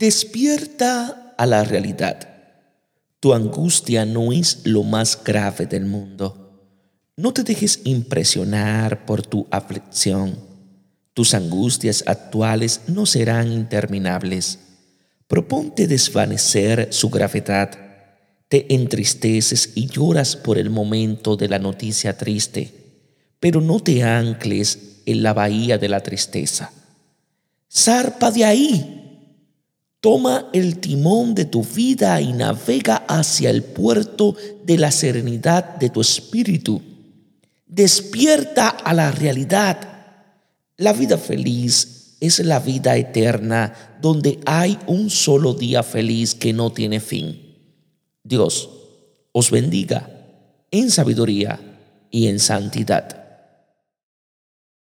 Despierta a la realidad. Tu angustia no es lo más grave del mundo. No te dejes impresionar por tu aflicción. Tus angustias actuales no serán interminables. Proponte desvanecer su gravedad. Te entristeces y lloras por el momento de la noticia triste, pero no te ancles en la bahía de la tristeza. Zarpa de ahí Toma el timón de tu vida y navega hacia el puerto de la serenidad de tu espíritu. Despierta a la realidad. La vida feliz es la vida eterna donde hay un solo día feliz que no tiene fin. Dios os bendiga en sabiduría y en santidad.